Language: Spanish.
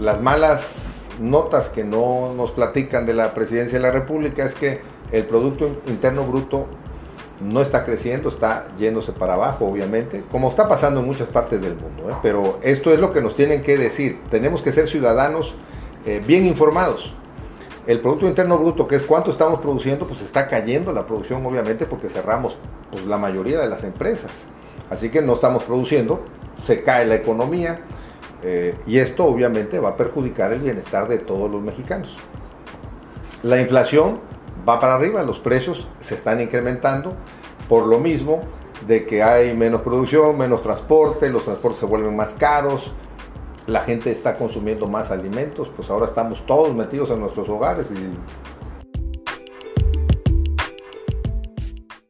las malas notas que no nos platican de la presidencia de la República es que el Producto Interno Bruto no está creciendo, está yéndose para abajo, obviamente, como está pasando en muchas partes del mundo. ¿eh? Pero esto es lo que nos tienen que decir. Tenemos que ser ciudadanos eh, bien informados. El Producto Interno Bruto, que es cuánto estamos produciendo, pues está cayendo la producción, obviamente, porque cerramos pues, la mayoría de las empresas. Así que no estamos produciendo, se cae la economía eh, y esto obviamente va a perjudicar el bienestar de todos los mexicanos. La inflación va para arriba, los precios se están incrementando por lo mismo de que hay menos producción, menos transporte, los transportes se vuelven más caros, la gente está consumiendo más alimentos, pues ahora estamos todos metidos en nuestros hogares y